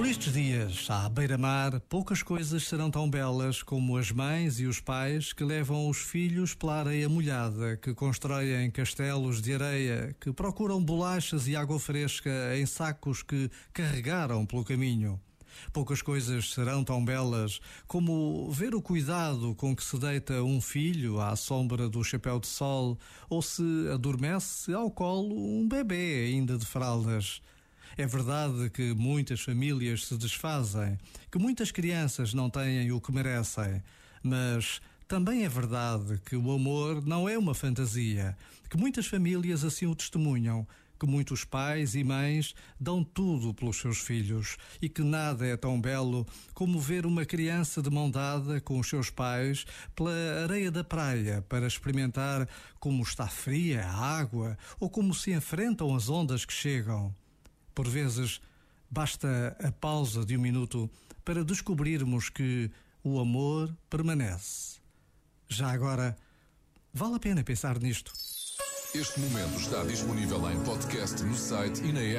Por estes dias, à beira-mar, poucas coisas serão tão belas como as mães e os pais que levam os filhos pela areia molhada, que constroem castelos de areia, que procuram bolachas e água fresca em sacos que carregaram pelo caminho. Poucas coisas serão tão belas como ver o cuidado com que se deita um filho à sombra do chapéu de sol ou se adormece ao colo um bebê ainda de fraldas. É verdade que muitas famílias se desfazem, que muitas crianças não têm o que merecem, mas também é verdade que o amor não é uma fantasia, que muitas famílias assim o testemunham, que muitos pais e mães dão tudo pelos seus filhos e que nada é tão belo como ver uma criança de mão dada com os seus pais pela areia da praia para experimentar como está fria a água ou como se enfrentam as ondas que chegam. Por vezes, basta a pausa de um minuto para descobrirmos que o amor permanece. Já agora, vale a pena pensar nisto. Este momento está disponível em podcast no site e na app.